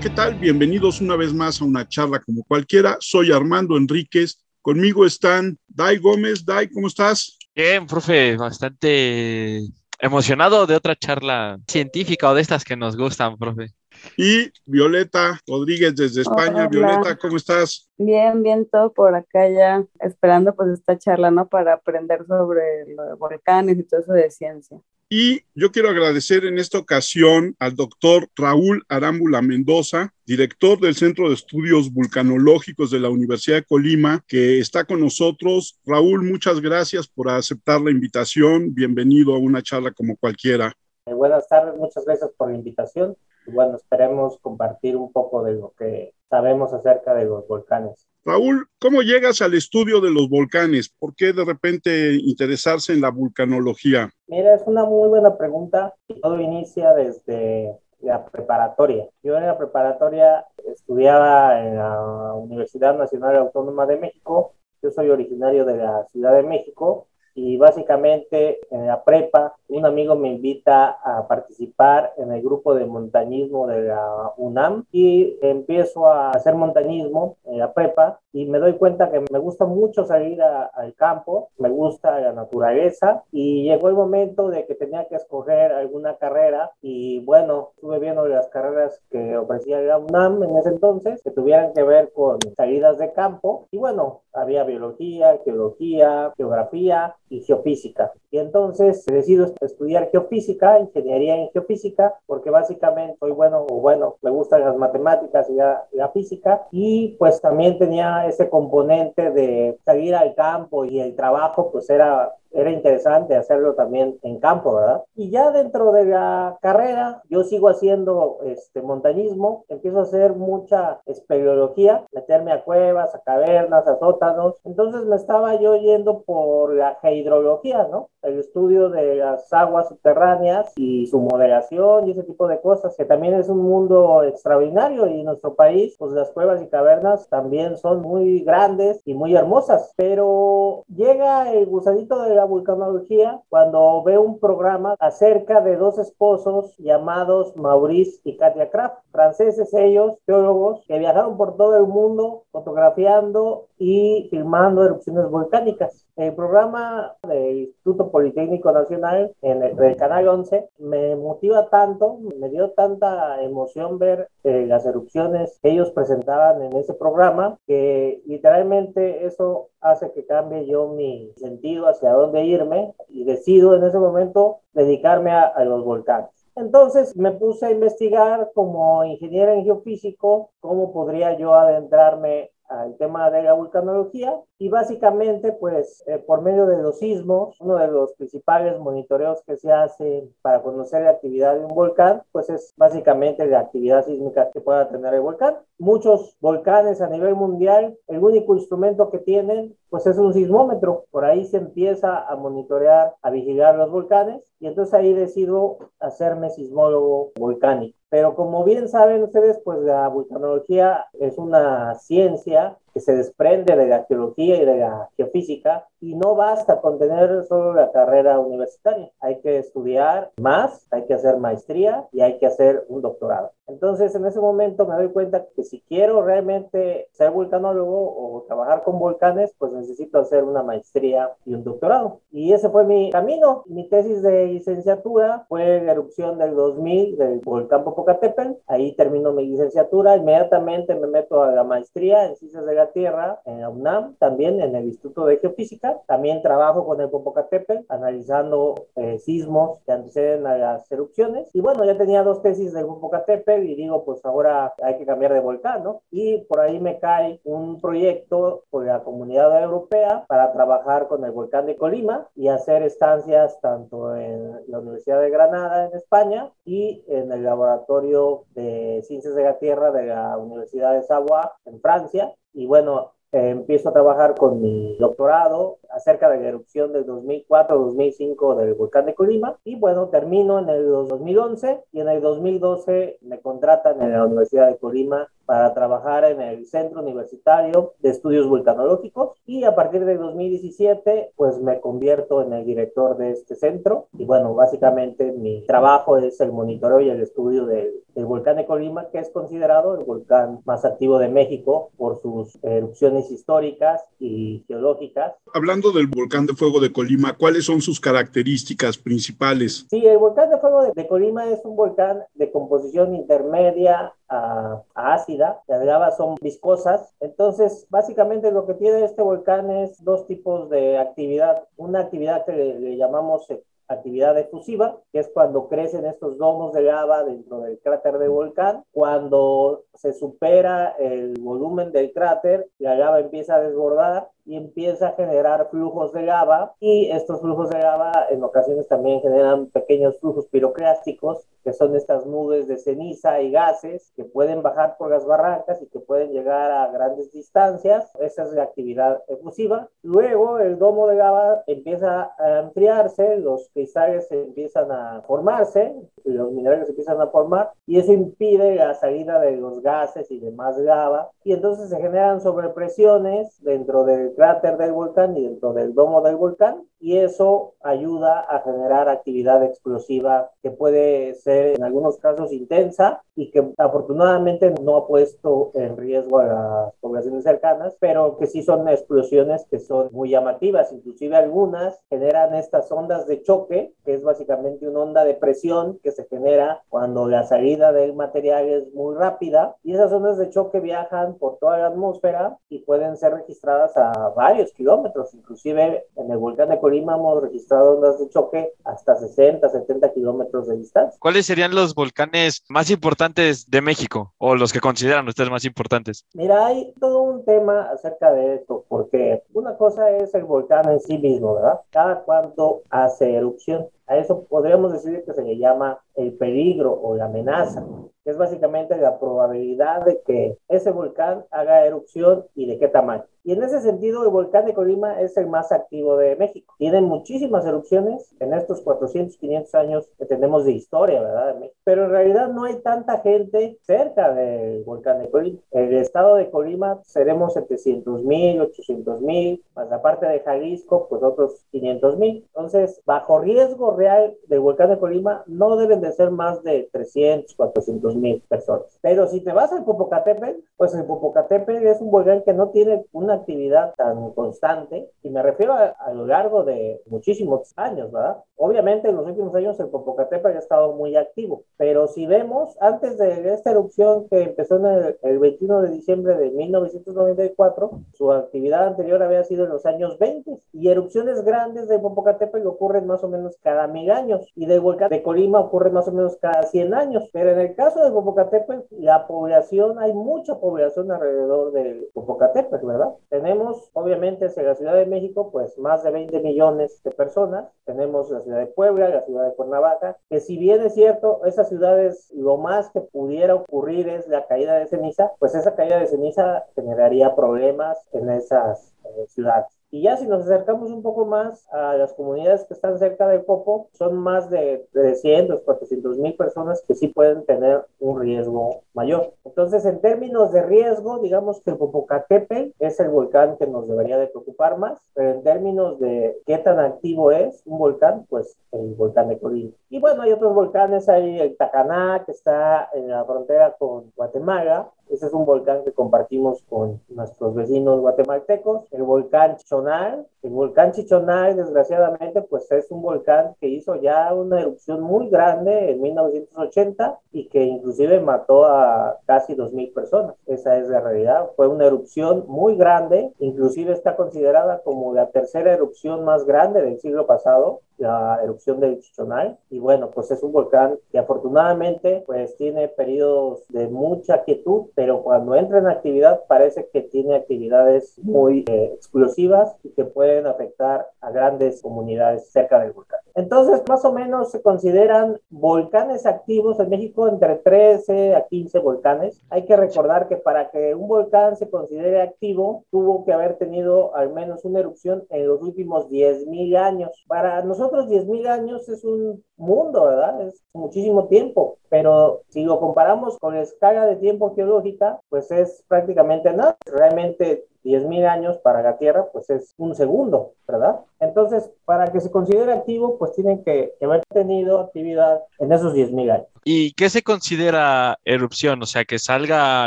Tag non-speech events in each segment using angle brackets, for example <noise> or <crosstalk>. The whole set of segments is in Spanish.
¿qué tal? Bienvenidos una vez más a una charla como cualquiera. Soy Armando Enríquez. Conmigo están Dai Gómez. Dai, ¿cómo estás? Bien, profe, bastante emocionado de otra charla científica o de estas que nos gustan, profe. Y Violeta Rodríguez desde España. Violeta, ¿cómo estás? Bien, bien, todo por acá ya esperando pues esta charla, ¿no? Para aprender sobre los volcanes y todo eso de ciencia. Y yo quiero agradecer en esta ocasión al doctor Raúl Arámbula Mendoza, director del Centro de Estudios Vulcanológicos de la Universidad de Colima, que está con nosotros. Raúl, muchas gracias por aceptar la invitación. Bienvenido a una charla como cualquiera. Eh, buenas tardes, muchas gracias por la invitación. Bueno, esperemos compartir un poco de lo que sabemos acerca de los volcanes. Raúl, ¿cómo llegas al estudio de los volcanes? ¿Por qué de repente interesarse en la vulcanología? Mira, es una muy buena pregunta todo inicia desde la preparatoria. Yo en la preparatoria estudiaba en la Universidad Nacional Autónoma de México. Yo soy originario de la Ciudad de México y básicamente en la prepa un amigo me invita a participar en el grupo de montañismo de la UNAM y empiezo a hacer montañismo en la prepa y me doy cuenta que me gusta mucho salir al campo, me gusta la naturaleza y llegó el momento de que tenía que escoger alguna carrera y bueno, estuve viendo las carreras que ofrecía la UNAM en ese entonces que tuvieran que ver con salidas de campo y bueno, había biología, geología, geografía y geofísica. Y entonces decido estudiar geofísica, ingeniería en geofísica, porque básicamente soy bueno, o bueno, me gustan las matemáticas y la, la física, y pues también tenía ese componente de salir al campo y el trabajo, pues era era interesante hacerlo también en campo, ¿verdad? Y ya dentro de la carrera, yo sigo haciendo este montañismo, empiezo a hacer mucha espeleología, meterme a cuevas, a cavernas, a sótanos. Entonces me estaba yo yendo por la hidrología, ¿no? El estudio de las aguas subterráneas y su moderación y ese tipo de cosas, que también es un mundo extraordinario y en nuestro país, pues las cuevas y cavernas también son muy grandes y muy hermosas, pero llega el gusanito de la vulcanología cuando veo un programa acerca de dos esposos llamados Maurice y Katia Kraft, franceses ellos, geólogos, que viajaron por todo el mundo fotografiando y filmando erupciones volcánicas. El programa del Instituto Politécnico Nacional en el, Canal 11 me motiva tanto, me dio tanta emoción ver eh, las erupciones que ellos presentaban en ese programa que literalmente eso hace que cambie yo mi sentido hacia dónde irme y decido en ese momento dedicarme a, a los volcanes. Entonces me puse a investigar como ingeniero en geofísico cómo podría yo adentrarme al tema de la vulcanología y básicamente pues eh, por medio de los sismos, uno de los principales monitoreos que se hace para conocer la actividad de un volcán pues es básicamente la actividad sísmica que pueda tener el volcán. Muchos volcanes a nivel mundial, el único instrumento que tienen pues es un sismómetro. Por ahí se empieza a monitorear, a vigilar los volcanes y entonces ahí decido hacerme sismólogo volcánico. Pero como bien saben ustedes, pues la vulcanología es una ciencia que se desprende de la geología y de la geofísica y no basta con tener solo la carrera universitaria. Hay que estudiar más, hay que hacer maestría y hay que hacer un doctorado. Entonces, en ese momento me doy cuenta que si quiero realmente ser vulcanólogo o trabajar con volcanes, pues necesito hacer una maestría y un doctorado. Y ese fue mi camino. Mi tesis de licenciatura fue la erupción del 2000 del volcán Popocatépetl. Ahí termino mi licenciatura. Inmediatamente me meto a la maestría en ciencias de la tierra en la UNAM, también en el Instituto de Geofísica. También trabajo con el Popocatépetl, analizando eh, sismos que anteceden a las erupciones. Y bueno, ya tenía dos tesis del Popocatépetl y digo, pues ahora hay que cambiar de volcán, ¿no? Y por ahí me cae un proyecto por la comunidad europea para trabajar con el volcán de Colima y hacer estancias tanto en la Universidad de Granada en España y en el laboratorio de ciencias de la Tierra de la Universidad de Savoie en Francia. Y bueno, empiezo a trabajar con mi doctorado acerca de la erupción del 2004-2005 del volcán de Colima. Y bueno, termino en el 2011 y en el 2012 me contratan en la Universidad de Colima para trabajar en el Centro Universitario de Estudios Vulcanológicos y a partir de 2017 pues me convierto en el director de este centro y bueno, básicamente mi trabajo es el monitoreo y el estudio del, volcán de Colima que es considerado el volcán más activo de México por sus erupciones históricas y geológicas. Hablando del volcán de fuego de Colima, ¿cuáles son sus características principales? Sí, el volcán de fuego de, Colima es un volcán de composición intermedia a, a ácida las lavas son viscosas. Entonces, básicamente lo que tiene este volcán es dos tipos de actividad. Una actividad que le, llamamos actividad efusiva, que es cuando crecen estos domos de lava dentro del cráter de volcán. Cuando se supera el volumen del cráter, la lava empieza a desbordar y empieza a generar flujos de lava y estos flujos de lava en ocasiones también generan pequeños flujos piroclásticos que son estas nubes de ceniza y gases que pueden bajar por las barrancas y que pueden llegar a grandes distancias. Esa es la actividad efusiva. Luego el domo de lava empieza a enfriarse, los cristales empiezan a formarse, los minerales empiezan a formar y eso impide la salida de los gases y demás lava y entonces se generan sobrepresiones dentro del cráter del volcán y dentro del domo del volcán y eso ayuda a generar actividad explosiva que puede ser en algunos casos intensa y que afortunadamente no ha puesto en riesgo a las poblaciones cercanas, pero que sí son explosiones que son muy llamativas, inclusive algunas generan estas ondas de choque, que es básicamente una onda de presión que se genera cuando la salida del material es muy rápida. Y esas ondas de choque viajan por toda la atmósfera y pueden ser registradas a varios kilómetros, inclusive en el volcán de Colima hemos registrado ondas de choque hasta 60, 70 kilómetros de distancia. ¿Cuáles serían los volcanes más importantes de México o los que consideran ustedes más importantes? Mira, hay todo un tema acerca de esto, porque una cosa es el volcán en sí mismo, ¿verdad? Cada cuánto hace erupción. A eso podríamos decir que se le llama el peligro o la amenaza, que es básicamente la probabilidad de que ese volcán haga erupción y de qué tamaño. Y en ese sentido, el volcán de Colima es el más activo de México. Tienen muchísimas erupciones en estos 400, 500 años que tenemos de historia, ¿verdad? Pero en realidad no hay tanta gente cerca del volcán de Colima. El estado de Colima seremos 700 mil, 800 mil, más la parte de Jalisco, pues otros 500 mil. Entonces, bajo riesgo real del volcán de Colima, no deben de ser más de 300, 400 mil personas. Pero si te vas al Popocatépetl, pues el Popocatépetl es un volcán que no tiene una actividad tan constante, y me refiero a, lo largo de muchísimos años, ¿verdad? Obviamente en los últimos años el Popocatépetl ha estado muy activo, pero si vemos, antes de esta erupción que empezó en el, el 21 de diciembre de 1994, su actividad anterior había sido en los años 20, y erupciones grandes de Popocatépetl ocurren más o menos cada mil años, y del volcán de Colima ocurre más o menos cada 100 años, pero en el caso de Popocatépetl, la población, hay mucha población alrededor del Popocatépetl, ¿verdad? Tenemos, obviamente, en la Ciudad de México, pues más de 20 millones de personas. Tenemos la ciudad de Puebla, la ciudad de Cuernavaca, que si bien es cierto, esas ciudades lo más que pudiera ocurrir es la caída de ceniza, pues esa caída de ceniza generaría problemas en esas eh, ciudades. Y ya si nos acercamos un poco más a las comunidades que están cerca del Popo, son más de 300, 400 mil personas que sí pueden tener un riesgo mayor. Entonces, en términos de riesgo, digamos que el Popocatépetl es el volcán que nos debería de preocupar más, pero en términos de qué tan activo es un volcán, pues el volcán de Colima. Y bueno, hay otros volcanes, hay el Tacaná, que está en la frontera con Guatemala, ese es un volcán que compartimos con nuestros vecinos guatemaltecos. El volcán Chichonal. El volcán Chichonal, desgraciadamente, pues es un volcán que hizo ya una erupción muy grande en 1980 y que inclusive mató a casi 2.000 personas. Esa es la realidad. Fue una erupción muy grande. Inclusive está considerada como la tercera erupción más grande del siglo pasado la erupción del Chichonal y bueno pues es un volcán que afortunadamente pues tiene periodos de mucha quietud pero cuando entra en actividad parece que tiene actividades muy eh, explosivas y que pueden afectar a grandes comunidades cerca del volcán. Entonces, más o menos se consideran volcanes activos en México entre 13 a 15 volcanes. Hay que recordar que para que un volcán se considere activo, tuvo que haber tenido al menos una erupción en los últimos 10.000 años. Para nosotros 10.000 años es un mundo, ¿verdad? Es muchísimo tiempo, pero si lo comparamos con la escala de tiempo geológica, pues es prácticamente nada. Realmente 10.000 años para la Tierra, pues es un segundo, ¿verdad? Entonces, para que se considere activo, pues tienen que, haber tenido actividad en esos 10.000 años. ¿Y qué se considera erupción? O sea, que salga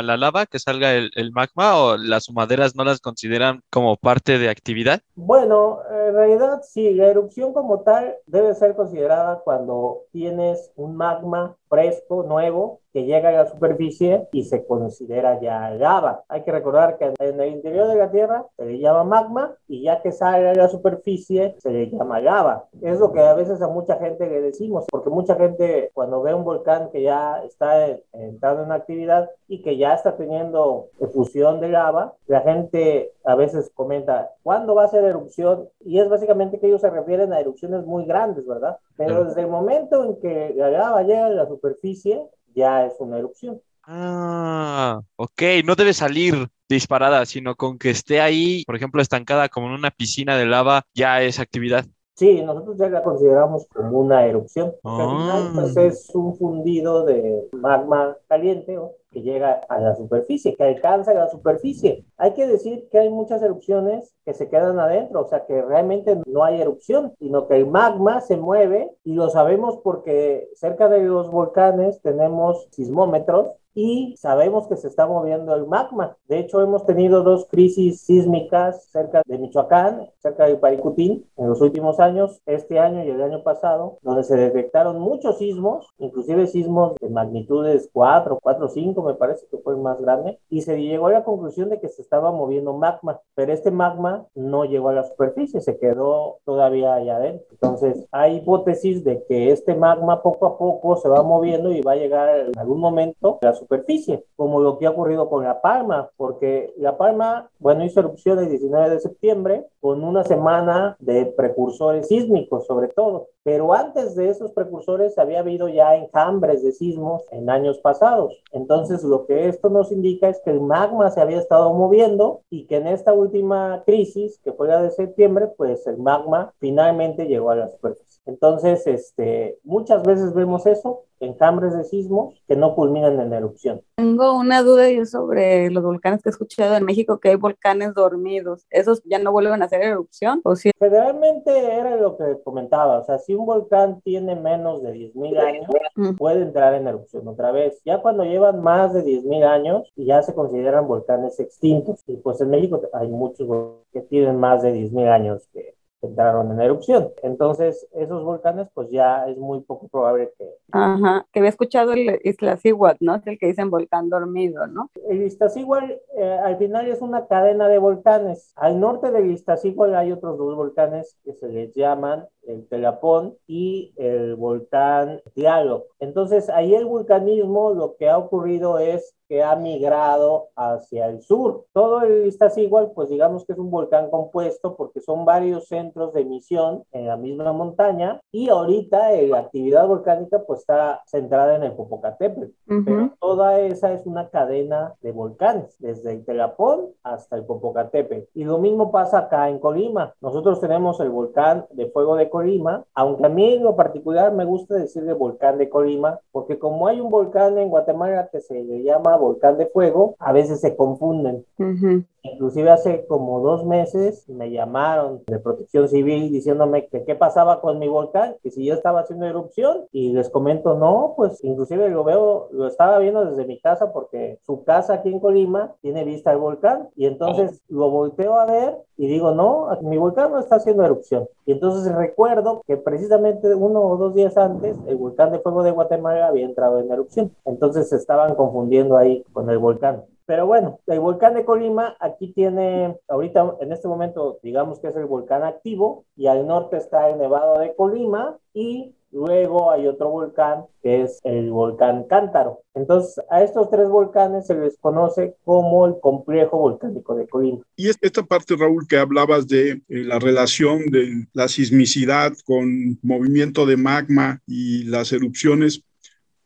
la lava, que salga el, magma o las humaderas no las consideran como parte de actividad? Bueno, en realidad sí, la erupción como tal debe ser considerada cuando tienes un magma fresco, nuevo, que llega a la superficie y se considera ya lava. Hay que recordar que en el interior de la Tierra se le llama magma y ya que sale a la superficie se le llama lava. Es lo que a veces a mucha gente le decimos, porque mucha gente cuando ve un volcán que ya está entrando en actividad y que ya está teniendo efusión de lava, la gente a veces comenta, ¿cuándo va a ser erupción? Y es básicamente que ellos se refieren a erupciones muy grandes, ¿verdad? Pero desde el momento en que la lava llega a la superficie, ya es una erupción. Ah, ok, no debe salir disparada, sino con que esté ahí, por ejemplo, estancada como en una piscina de lava, ya es actividad. Sí, nosotros ya la consideramos como una erupción. Porque al final, pues, es un fundido de magma caliente que llega a la superficie, que alcanza la superficie. Hay que decir que hay muchas erupciones que se quedan adentro, o sea que realmente no hay erupción, sino que el magma se mueve y lo sabemos porque cerca de los volcanes tenemos sismómetros y sabemos que se está moviendo el magma. De hecho, hemos tenido dos crisis sísmicas cerca de Michoacán, cerca de Paricutín, en los últimos años, este año y el año pasado, donde se detectaron muchos sismos, inclusive sismos de magnitudes 4, 4, 5, me parece que fue el más grande, y se llegó a la conclusión de que se estaba moviendo magma, pero este magma no llegó a la superficie, se quedó todavía allá adentro. Entonces, hay hipótesis de que este magma poco a poco se va moviendo y va a llegar en algún momento a la superficie, como lo que ha ocurrido con La Palma, porque La Palma, bueno, hizo erupción el 19 de septiembre con una semana de precursores sísmicos, sobre todo. Pero antes de esos precursores había habido ya enjambres de sismos en años pasados. Entonces, lo que esto nos indica es que el magma se había estado moviendo y que en esta última crisis, que fue la de septiembre, pues el magma finalmente llegó a la superficie. Entonces, este, muchas veces vemos eso, enjambres de sismos que no culminan en erupción. Tengo una duda sobre los volcanes que he escuchado en México, que hay volcanes dormidos. ¿Esos ya no vuelven a hacer erupción? ¿O sí? Generalmente era lo que comentaba, o sea, si un volcán tiene menos de 10.000 años, puede entrar en erupción otra vez. Ya cuando llevan más de 10.000 años, ya se consideran volcanes extintos. Y pues en México hay muchos que tienen más de 10.000 años que entraron en erupción. Entonces, esos volcanes, pues ya es muy poco probable que... Ajá, que había escuchado el Iztaccíhuatl, ¿no? Es el que dicen volcán dormido, ¿no? El Iztaccíhuatl eh, al final es una cadena de volcanes. Al norte del Iztaccíhuatl hay otros dos volcanes que se les llaman el Telapón y el volcán Tialo. Entonces, ahí el vulcanismo lo que ha ocurrido es que ha migrado hacia el sur. Todo el igual, pues digamos que es un volcán compuesto porque son varios centros de emisión en la misma montaña y ahorita la actividad volcánica pues está centrada en el Popocatépetl, pero toda esa es una cadena de volcanes, desde el Telapón hasta el Popocatépetl. Y lo mismo pasa acá en Colima. Nosotros tenemos el volcán de fuego de Colima, aunque a mí en lo particular me gusta decir de volcán de Colima, porque como hay un volcán en Guatemala que se le llama volcán de fuego, a veces se confunden. Inclusive hace como dos meses me llamaron de protección civil diciéndome que qué pasaba con mi volcán, que si yo estaba haciendo erupción y les comento, no, pues inclusive lo veo, lo estaba viendo desde mi casa porque su casa aquí en Colima tiene vista al volcán y entonces lo volteo a ver y digo, no, mi volcán no está haciendo erupción. Y entonces recuerdo que precisamente uno o dos días antes el volcán de fuego de Guatemala había entrado en erupción. Entonces se estaban confundiendo ahí con el volcán. Pero bueno, el volcán de Colima aquí tiene, ahorita en este momento, digamos que es el volcán activo, y al norte está el Nevado de Colima, y Luego hay otro volcán que es el volcán Cántaro. Entonces, a estos tres volcanes se les conoce como el complejo volcánico de Colima. Y esta parte, Raúl, que hablabas de eh, la relación de la sismicidad con movimiento de magma y las erupciones,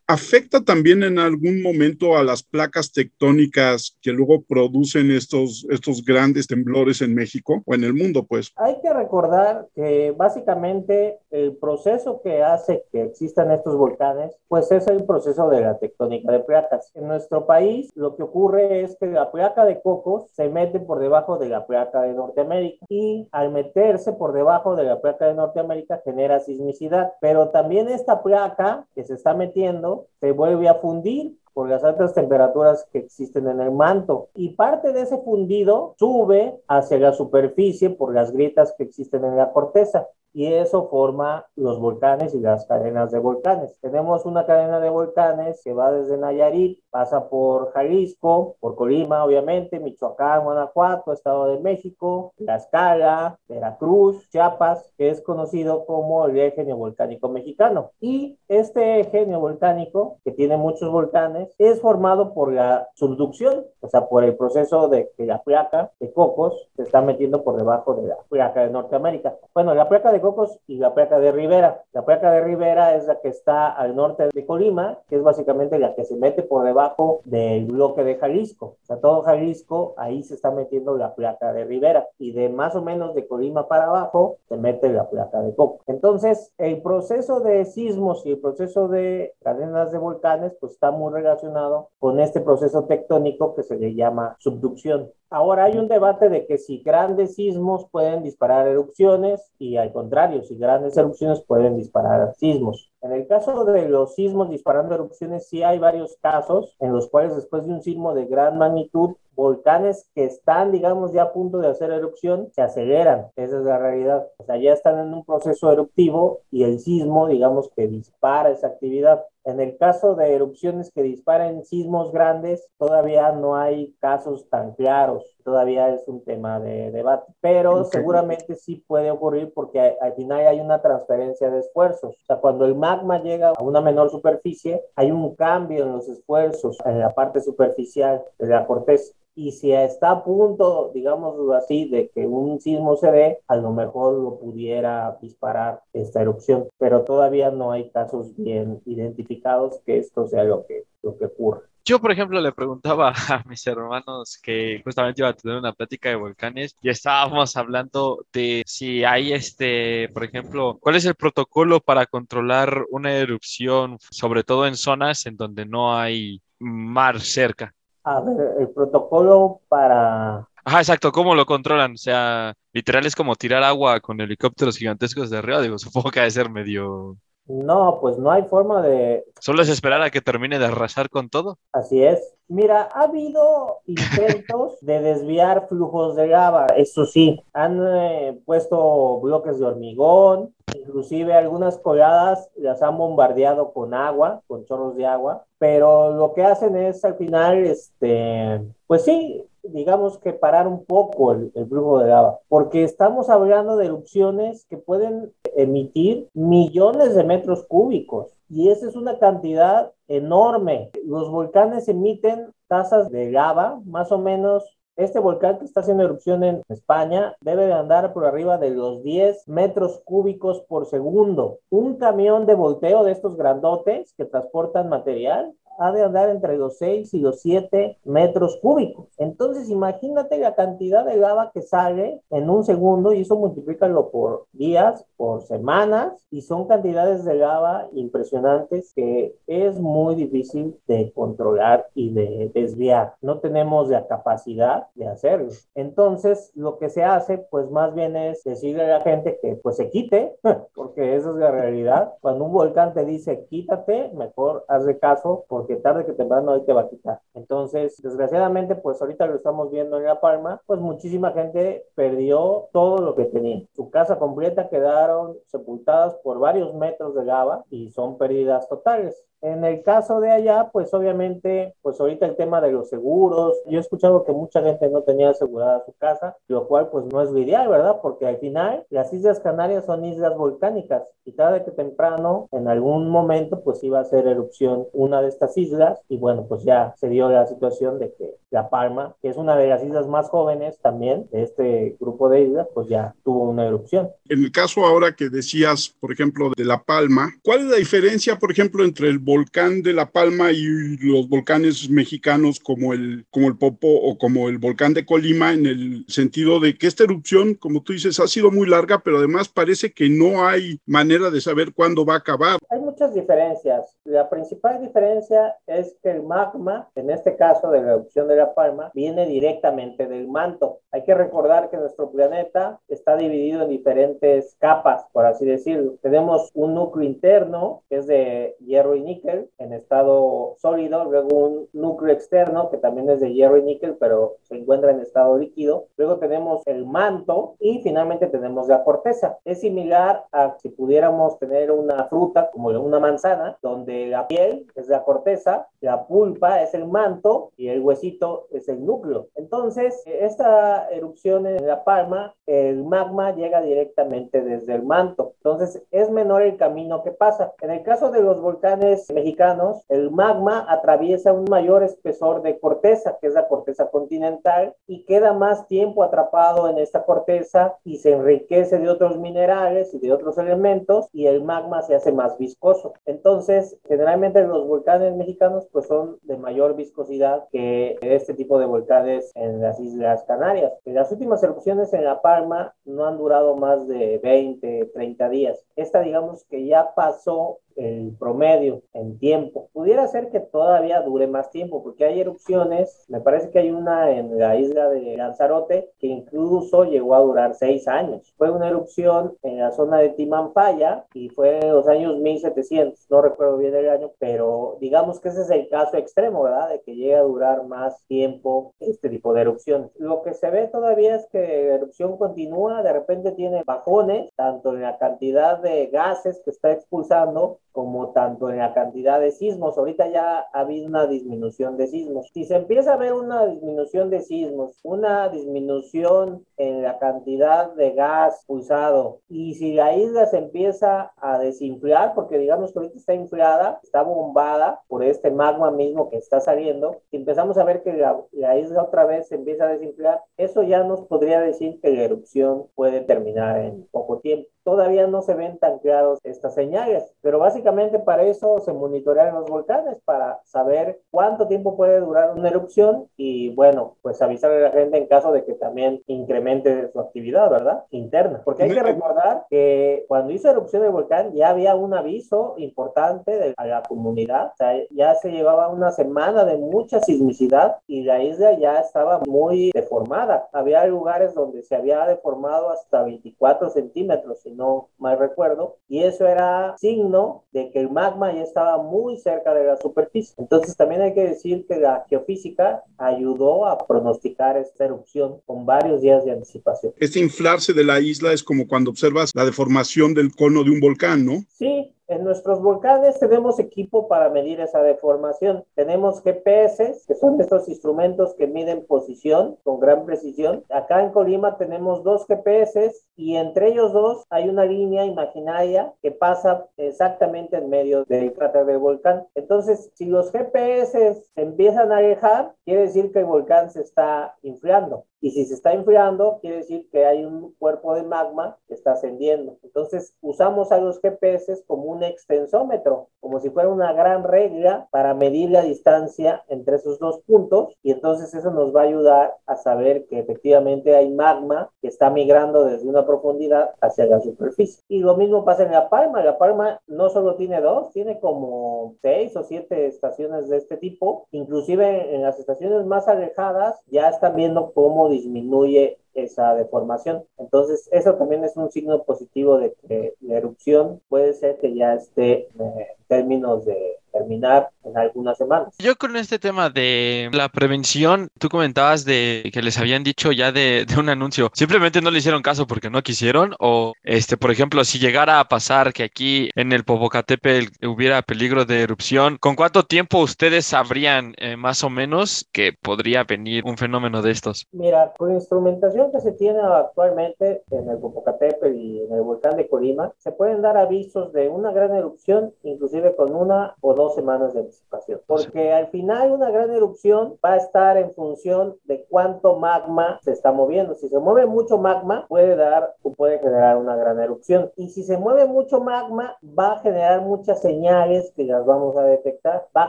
¿Afecta también en algún momento a las placas tectónicas que luego producen estos, estos grandes temblores en México o en el mundo, pues? Hay que recordar que básicamente el proceso que hace que existan estos volcanes, pues es el proceso de la tectónica de placas. En nuestro país lo que ocurre es que la placa de Cocos se mete por debajo de la placa de Norteamérica y al meterse por debajo de la placa de Norteamérica genera sismicidad, pero también esta placa que se está metiendo se vuelve a fundir por las altas temperaturas que existen en el manto. Y parte de ese fundido sube hacia la superficie por las grietas que existen en la corteza y eso forma los volcanes y las cadenas de volcanes. Tenemos una cadena de volcanes que va desde Nayarit, pasa por Jalisco, por Colima, obviamente, Michoacán, Guanajuato, Estado de México, Tlaxcala, Veracruz, Chiapas, que es conocido como el eje neovolcánico mexicano. Y este eje neovolcánico, que tiene muchos volcanes, es formado por la subducción, o sea, por el proceso de que la placa de Cocos se está metiendo por debajo de la placa de Norteamérica. Bueno, la placa de Y la placa de Rivera. La placa de Rivera es la que está al norte de Colima, que es básicamente la que se mete por debajo del bloque de Jalisco. O sea, todo Jalisco, ahí se está metiendo la placa de Rivera. Y de más o menos de Colima para abajo, se mete la placa de Cocos. Entonces, el proceso de sismos y el proceso de cadenas de volcanes, pues está muy relacionado con este proceso tectónico que se le llama subducción. Ahora hay un debate de que si grandes sismos pueden disparar erupciones y al contrario, si grandes erupciones pueden disparar sismos. En el caso de los sismos disparando erupciones, sí hay varios casos en los cuales después de un sismo de gran magnitud, volcanes que están, digamos, ya a punto de hacer erupción, se aceleran. Esa es la realidad. O sea, ya están en un proceso eruptivo y el sismo, digamos, que dispara esa actividad. En el caso de erupciones que disparen sismos grandes, todavía no hay casos tan claros, todavía es un tema de debate, pero seguramente sí puede ocurrir porque al final hay una transferencia de esfuerzos. O sea, cuando el magma llega a una menor superficie, hay un cambio en los esfuerzos en la parte superficial de la corteza y si está a punto, digamos así, de que un sismo se dé, a lo mejor lo pudiera disparar esta erupción, pero todavía no hay casos bien identificados que esto sea lo que, lo que ocurre. Yo, por ejemplo, le preguntaba <laughs> a mis hermanos que justamente iba a tener una plática de volcanes y estábamos hablando de si hay este, por ejemplo, cuál es el protocolo para controlar una erupción, sobre todo en zonas en donde no hay mar cerca. A ver, el protocolo para... Ajá, exacto, ¿cómo lo controlan? O sea, literal es como tirar agua con helicópteros gigantescos de arriba, digo, <laughs> supongo que ha de ser medio... No, pues no hay forma de... ¿Solo es esperar a que termine de arrasar con todo? Así es. Mira, ha habido intentos <laughs> de desviar flujos de lava, eso sí, han eh, puesto bloques de hormigón, inclusive algunas coladas las han bombardeado con agua, con chorros de agua, pero lo que hacen es al final, este, pues sí, digamos que parar un poco el, flujo de lava, porque estamos hablando de erupciones que pueden emitir millones de metros cúbicos y esa es una cantidad enorme. Los volcanes emiten tasas de lava más o menos este volcán que está haciendo erupción en España debe de andar por arriba de los 10 metros cúbicos por segundo. Un camión de volteo de estos grandotes que transportan material ha de andar entre los 6 y los 7 metros cúbicos. Entonces, imagínate la cantidad de lava que sale en un segundo y eso multiplícalo por días, por semanas y son cantidades de lava impresionantes que es muy difícil de controlar y de desviar. No tenemos la capacidad de hacerlo. Entonces, lo que se hace, pues más bien es decirle a la gente que pues se quite, <laughs> porque esa es la realidad. Cuando un volcán te dice quítate, mejor haz de caso por porque tarde que temprano ahí te va a quitar. Entonces, desgraciadamente, pues ahorita lo estamos viendo en La Palma, pues muchísima gente perdió todo lo que tenía. Su casa completa quedaron sepultadas por varios metros de lava y son pérdidas totales. En el caso de allá, pues obviamente, pues ahorita el tema de los seguros, yo he escuchado que mucha gente no tenía asegurada su casa, lo cual pues no es lo ideal, ¿verdad? Porque al final las Islas Canarias son islas volcánicas y tarde que temprano, en algún momento, pues iba a hacer erupción una de estas islas y bueno, pues ya se dio la situación de que La Palma, que es una de las islas más jóvenes también de este grupo de islas, pues ya tuvo una erupción. En el caso ahora que decías, por ejemplo, de La Palma, ¿cuál es la diferencia, por ejemplo, entre el volcán de La Palma y los volcanes mexicanos como el, como el Popo o como el volcán de Colima en el sentido de que esta erupción, como tú dices, ha sido muy larga, pero además parece que no hay manera de saber cuándo va a acabar? Hay muchas diferencias. La principal diferencia es que el magma, en este caso de la erupción de La Palma, viene directamente del manto. Hay que recordar que nuestro planeta está dividido en diferentes capas, por así decirlo. Tenemos un núcleo interno que es de hierro y níquel en estado sólido, luego un núcleo externo que también es de hierro y níquel, pero se encuentra en estado líquido. Luego tenemos el manto y finalmente tenemos la corteza. Es similar a si pudiéramos tener una fruta como una manzana, donde la piel es la corteza, la pulpa es el manto y el huesito es el núcleo. Entonces, esta erupción en La Palma, el magma llega directamente desde el manto. Entonces, es menor el camino que pasa. En el caso de los volcanes mexicanos, el magma atraviesa un mayor espesor de corteza, que es la corteza continental, y queda más tiempo atrapado en esta corteza y se enriquece de otros minerales y de otros elementos y el magma se hace más viscoso. Entonces, generalmente los volcanes mexicanos pues son de mayor viscosidad que este tipo de volcanes en las Islas Canarias. Las últimas erupciones en La Palma no han durado más de 20, 30 días. Esta digamos que ya pasó el promedio en tiempo. Pudiera ser que todavía dure más tiempo, porque hay erupciones, me parece que hay una en la isla de Lanzarote que incluso llegó a durar seis años. Fue una erupción en la zona de Timanfaya y fue en los años 1700, no recuerdo bien el año, pero digamos que ese es el caso extremo, ¿verdad? De que llega a durar más tiempo este tipo de erupción. Lo que se ve todavía es que la erupción continúa, de repente tiene bajones, tanto en la cantidad de gases que está expulsando como tanto en la cantidad de sismos. Ahorita ya ha habido una disminución de sismos. Si se empieza a ver una disminución de sismos, una disminución en la cantidad de gas pulsado y si la isla se empieza a desinflar, porque digamos que ahorita está inflada, está bombada por este magma mismo que está saliendo, si empezamos a ver que la, la isla otra vez se empieza a desinflar, eso ya nos podría decir que la erupción puede terminar en poco tiempo todavía no se ven tan claros estas señales, pero básicamente para eso se monitorean los volcanes, para saber cuánto tiempo puede durar una erupción y bueno, pues avisarle a la gente en caso de que también incremente su actividad, ¿verdad? Interna. Porque hay que recordar que cuando hizo erupción el volcán ya había un aviso importante de, a la comunidad, o sea, ya se llevaba una semana de mucha sismicidad y la isla ya estaba muy deformada. Había lugares donde se había deformado hasta 24 centímetros no mal recuerdo, y eso era signo de que el magma ya estaba muy cerca de la superficie. Entonces también hay que decir que la geofísica ayudó a pronosticar esta erupción con varios días de anticipación. Este inflarse de la isla es como cuando observas la deformación del cono de un volcán, ¿no? Sí, en nuestros volcanes tenemos equipo para medir esa deformación. Tenemos GPS, que son estos instrumentos que miden posición con gran precisión. Acá en Colima tenemos dos GPS y entre ellos dos hay una línea imaginaria que pasa exactamente en medio del cráter del volcán. Entonces, si los GPS empiezan a alejar, quiere decir que el volcán se está inflando. Y si se está enfriando, quiere decir que hay un cuerpo de magma que está ascendiendo. Entonces, usamos a los GPS como un extensómetro, como si fuera una gran regla para medir la distancia entre esos dos puntos. Y entonces eso nos va a ayudar a saber que efectivamente hay magma que está migrando desde una profundidad hacia la superficie. Y lo mismo pasa en La Palma. La Palma no solo tiene dos, tiene como seis o siete estaciones de este tipo. Inclusive en las estaciones más alejadas ya están viendo cómo disminuye esa deformación. Entonces, eso también es un signo positivo de que la erupción puede ser que ya esté en términos de terminar en algunas semanas. Yo con este tema de la prevención, tú comentabas de que les habían dicho ya de, de un anuncio, simplemente no le hicieron caso porque no quisieron o, este, por ejemplo, si llegara a pasar que aquí en el Popocatépetl hubiera peligro de erupción, ¿con cuánto tiempo ustedes sabrían eh, más o menos que podría venir un fenómeno de estos? Mira, con la instrumentación que se tiene actualmente en el Popocatépetl y en el volcán de Colima, se pueden dar avisos de una gran erupción, inclusive con una o dos semanas de anticipación. Porque al final una gran erupción va a estar en función de cuánto magma se está moviendo. Si se mueve mucho magma, puede dar o puede generar una gran erupción. Y si se mueve mucho magma, va a generar muchas señales que las vamos a detectar. Va a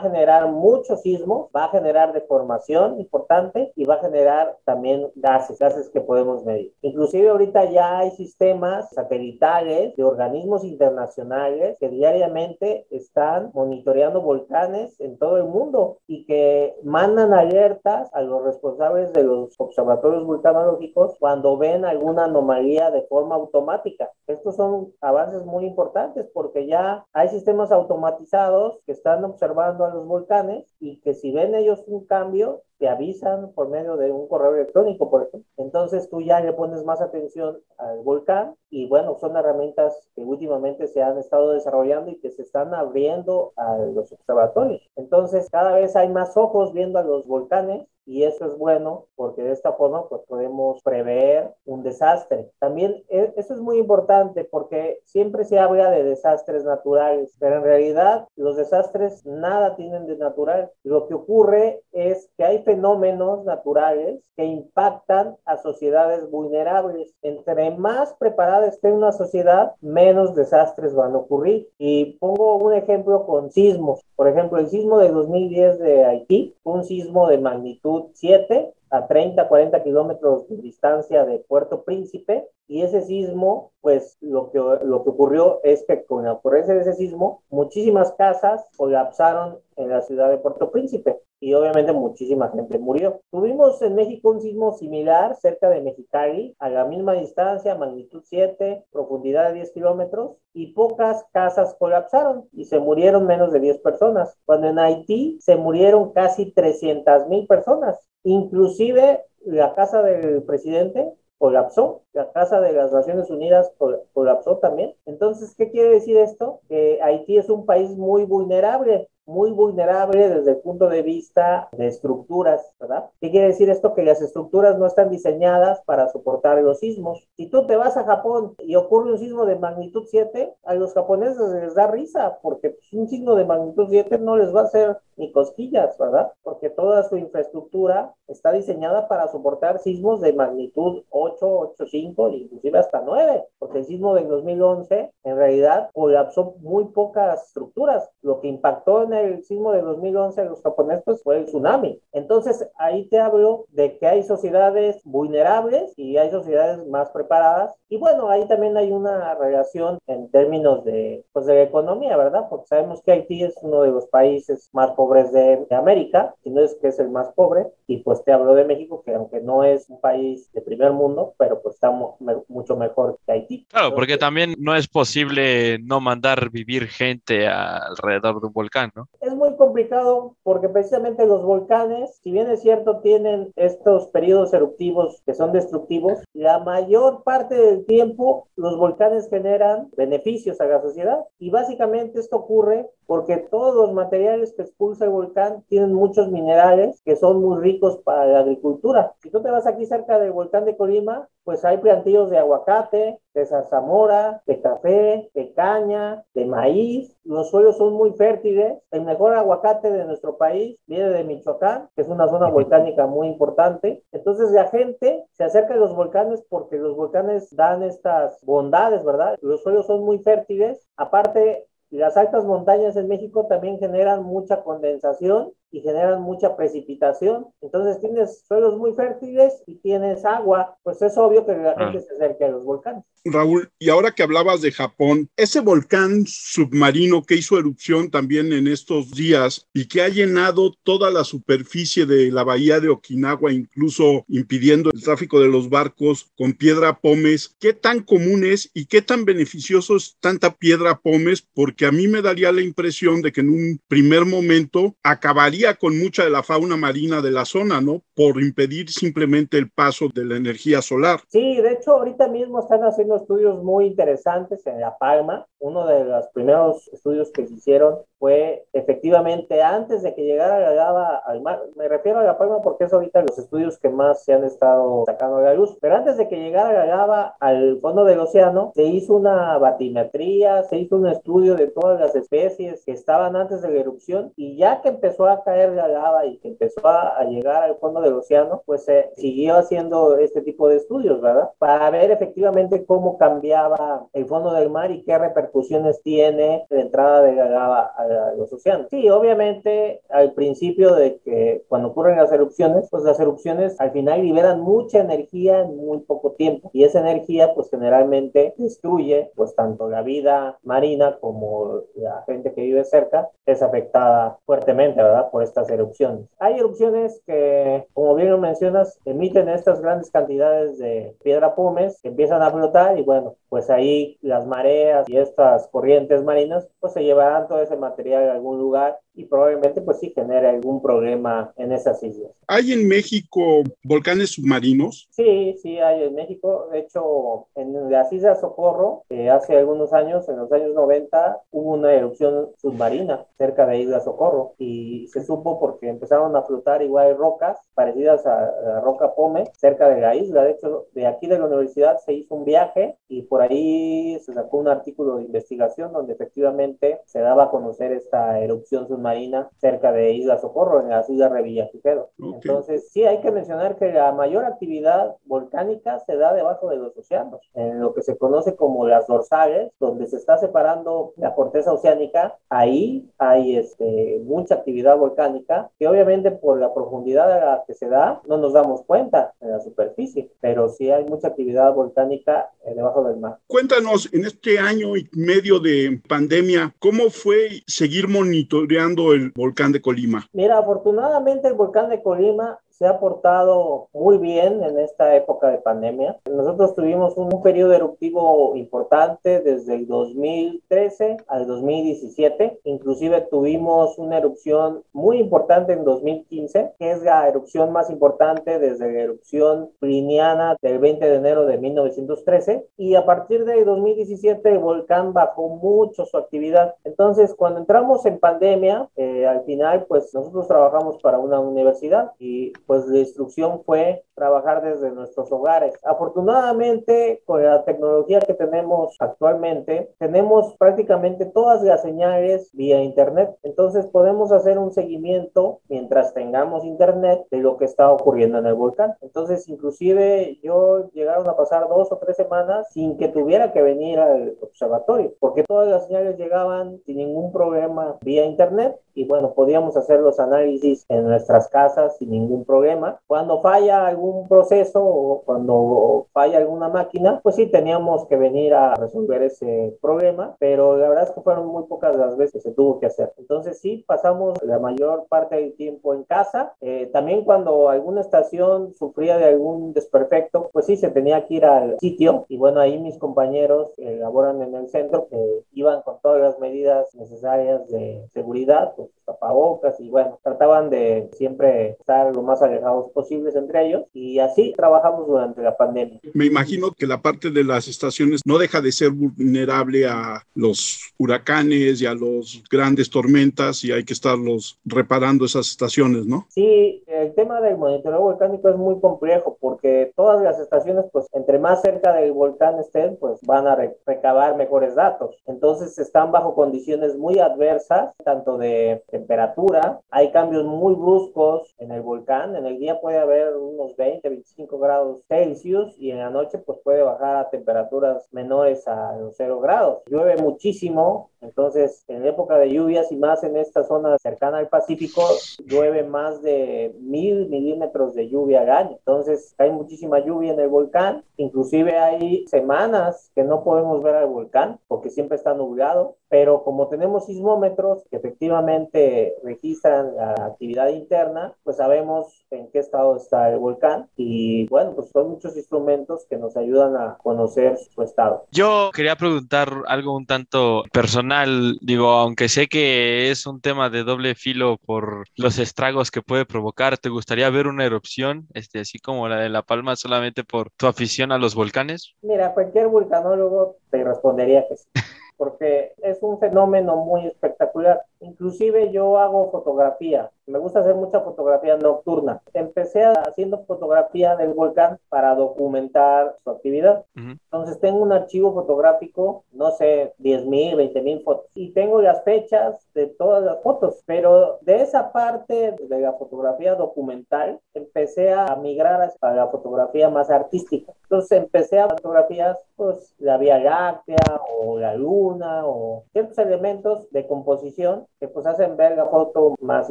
generar mucho sismo, va a generar deformación importante y va a generar también gases, gases que podemos medir. Inclusive ahorita ya hay sistemas satelitales de organismos internacionales que diariamente están monitoreando volcanes en todo el mundo y que mandan alertas a los responsables de los observatorios vulcanológicos cuando ven alguna anomalía de forma automática. Estos son avances muy importantes porque ya hay sistemas automatizados que están observando a los volcanes y que si ven ellos un cambio, te avisan por medio de un correo electrónico, por ejemplo. Entonces tú ya le pones más atención al volcán y bueno, son herramientas que últimamente se han estado desarrollando y que se están abriendo a los observatorios. Entonces cada vez hay más ojos viendo a los volcanes y eso es bueno porque de esta forma pues podemos prever un desastre. También e, eso es muy importante porque siempre se habla de desastres naturales, pero en realidad los desastres nada tienen de natural. Lo que ocurre es que hay fenómenos naturales que impactan a sociedades vulnerables. Entre más preparada esté una sociedad, menos desastres van a ocurrir. Y pongo un ejemplo con sismos. Por ejemplo, el sismo de 2010 de Haití un sismo de magnitud 7 a 30, 40 kilómetros de distancia de Puerto Príncipe. Y ese sismo, pues lo que, lo que ocurrió es que con la ocurrencia de ese sismo, muchísimas casas colapsaron en la ciudad de Puerto Príncipe y obviamente muchísima gente murió. Tuvimos en México un sismo similar cerca de Mexicali, a la misma distancia, magnitud 7, profundidad de 10 kilómetros, y pocas casas colapsaron y se murieron menos de 10 personas, cuando en Haití se murieron casi 300 mil personas. Inclusive la casa del presidente colapsó, la Casa de las Naciones Unidas colapsó también. Entonces, ¿qué quiere decir esto? Que Haití es un país muy vulnerable muy vulnerable desde el punto de vista de estructuras, ¿verdad? ¿Qué quiere decir esto? Que las estructuras no están diseñadas para soportar los sismos. Si tú te vas a Japón y ocurre un sismo de magnitud 7, a los japoneses les da risa, porque pues, un sismo de magnitud 7 no les va a hacer ni cosquillas, ¿verdad? Porque toda su infraestructura está diseñada para soportar sismos de magnitud 8, 8.5, inclusive hasta 9, porque el sismo del 2011 en realidad colapsó muy pocas estructuras. Lo que impactó en el sismo de 2011 a los japoneses pues, fue el tsunami. Entonces ahí te hablo de que hay sociedades vulnerables y hay sociedades más preparadas. Y bueno, ahí también hay una relación en términos de, pues, de economía, ¿verdad? Porque sabemos que Haití es uno de los países más pobres pobres de, América, si no es que es el más pobre, y pues te hablo de México, que aunque no es un país de primer mundo, pero pues está mucho mejor que Haití. Claro, porque también no es posible no mandar vivir gente alrededor de un volcán, ¿no? Es muy complicado porque precisamente los volcanes, si bien es cierto, tienen estos periodos eruptivos que son destructivos, la mayor parte del tiempo los volcanes generan beneficios a la sociedad. Y básicamente esto ocurre porque todos los materiales que expulsa el volcán tienen muchos minerales que son muy ricos para la agricultura. Si tú te vas aquí cerca del volcán de Colima, pues hay plantillos de aguacate, de zarzamora, de café, de caña, de maíz. Los suelos son muy fértiles. El mejor aguacate de nuestro país viene de Michoacán, que es una zona volcánica muy importante. Entonces la gente se acerca a los volcanes porque los volcanes dan estas bondades, ¿verdad? Los suelos son muy fértiles. Aparte, las altas montañas en México también generan mucha condensación y generan mucha precipitación. Entonces tienes suelos muy fértiles y tienes agua, pues es obvio que la gente se acerque a los volcanes. Raúl, y ahora que hablabas de Japón, ese volcán submarino que hizo erupción también en estos días y que ha llenado toda la superficie de la bahía de Okinawa, incluso impidiendo el tráfico de los barcos con piedra pómez, ¿qué tan común es y qué tan beneficioso es tanta piedra pómez? Porque a mí me daría la impresión de que en un primer momento acabaría con mucha de la fauna marina de la zona, ¿no? Por impedir simplemente el paso de la energía solar. Sí, de hecho, ahorita mismo están haciendo estudios muy interesantes en La Palma. Uno de los primeros estudios que se hicieron fue efectivamente antes de que llegara la lava al mar. Me refiero a La Palma porque es ahorita los estudios que más se han estado sacando a la luz. Pero antes de que llegara la lava al fondo del océano, se hizo una batimetría, se hizo un estudio de todas las especies que estaban antes de la erupción y ya que empezó a caer la lava y que empezó a, llegar al fondo del océano, pues se siguió haciendo este tipo de estudios, ¿verdad? Para ver efectivamente cómo cambiaba el fondo del mar y qué repercusiones tiene la entrada de la lava a los océanos. Sí, obviamente al principio de que cuando ocurren las erupciones, pues las erupciones al final liberan mucha energía en muy poco tiempo y esa energía pues generalmente destruye pues tanto la vida marina como la gente que vive cerca es afectada fuertemente, ¿verdad? Por estas erupciones. Hay erupciones que, como bien lo mencionas, emiten estas grandes cantidades de piedra pómez que empiezan a flotar y bueno, pues ahí las mareas y estas corrientes marinas pues se llevarán todo ese material a algún lugar y probablemente pues sí genere algún problema en esas islas. ¿Hay en México volcanes submarinos? Sí, sí hay en México. De hecho, en las Islas Socorro, eh, hace algunos años, en los años 90, hubo una erupción submarina cerca de Isla Socorro y se supo porque empezaron a flotar igual rocas parecidas a, la roca Pome cerca de la isla. De hecho, de aquí de la universidad se hizo un viaje y por ahí se sacó un artículo de investigación donde efectivamente se daba a conocer esta erupción submarina marina cerca de Isla Socorro, en las Islas Revillagigedo. Entonces, sí, hay que mencionar que la mayor actividad volcánica se da debajo de los océanos, en lo que se conoce como las dorsales, donde se está separando la corteza oceánica. Ahí hay este, mucha actividad volcánica, que obviamente por la profundidad a la que se da, no nos damos cuenta en la superficie, pero sí hay mucha actividad volcánica eh, debajo del mar. Cuéntanos, en este año y medio de pandemia, ¿cómo fue seguir monitoreando el volcán de Colima? Mira, afortunadamente el volcán de Colima se ha portado muy bien en esta época de pandemia. Nosotros tuvimos un, periodo eruptivo importante desde el 2013 al 2017. Inclusive tuvimos una erupción muy importante en 2015, que es la erupción más importante desde la erupción pliniana del 20 de enero de 1913. Y a partir de 2017 el volcán bajó mucho su actividad. Entonces, cuando entramos en pandemia, eh, al final, pues nosotros trabajamos para una universidad y pues la instrucción fue trabajar desde nuestros hogares. Afortunadamente, con la tecnología que tenemos actualmente, tenemos prácticamente todas las señales vía Internet. Entonces podemos hacer un seguimiento mientras tengamos Internet de lo que está ocurriendo en el volcán. Entonces, inclusive yo llegaron a pasar dos o tres semanas sin que tuviera que venir al observatorio, porque todas las señales llegaban sin ningún problema vía Internet y bueno, podíamos hacer los análisis en nuestras casas sin ningún problema. Cuando falla algún proceso o cuando falla alguna máquina, pues sí teníamos que venir a resolver ese problema, pero la verdad es que fueron muy pocas las veces que se tuvo que hacer. Entonces sí, pasamos la mayor parte del tiempo en casa. Eh, también cuando alguna estación sufría de algún desperfecto, pues sí se tenía que ir al sitio y bueno, ahí mis compañeros que laboran en el centro que iban con todas las medidas necesarias de seguridad, pues tapabocas y bueno, trataban de siempre estar lo más alejados posibles entre ellos y así trabajamos durante la pandemia. Me imagino que la parte de las estaciones no deja de ser vulnerable a los huracanes y a las grandes tormentas y hay que estarlos reparando esas estaciones, ¿no? Sí, el tema del monitoreo volcánico es muy complejo porque todas las estaciones, pues entre más cerca del volcán estén, pues van a recabar mejores datos. Entonces están bajo condiciones muy adversas, tanto de temperatura, hay cambios muy bruscos en el volcán, en el día puede haber unos 20, 25 grados Celsius y en la noche pues puede bajar a temperaturas menores a los 0 grados. Llueve muchísimo, entonces en época de lluvias y más en esta zona cercana al Pacífico, llueve más de mil milímetros de lluvia al año. Entonces hay muchísima lluvia en el volcán, inclusive hay semanas que no podemos ver al volcán porque siempre está nublado, pero como tenemos sismómetros que efectivamente registran la actividad interna, pues sabemos en qué estado está el volcán y bueno, pues son muchos instrumentos que nos ayudan a conocer su estado. Yo quería preguntar algo un tanto personal, digo, aunque sé que es un tema de doble filo por los estragos que puede provocar, ¿te gustaría ver una erupción, este, así como la de La Palma, solamente por tu afición a los volcanes? Mira, cualquier vulcanólogo te respondería que sí. <laughs> porque es un fenómeno muy espectacular. Inclusive yo hago fotografía, me gusta hacer mucha fotografía nocturna. Empecé haciendo fotografía del volcán para documentar su actividad. Entonces tengo un archivo fotográfico, no sé, 10 mil, 20 mil fotos. Y tengo las fechas de todas las fotos. Pero de esa parte de la fotografía documental, empecé a migrar a la fotografía más artística. Entonces empecé a fotografías, pues, la Vía Láctea o la Luna o ciertos elementos de composición que pues hacen ver la foto más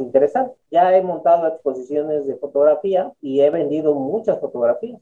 interesante. Ya he montado exposiciones de fotografía y he vendido muchas fotografías.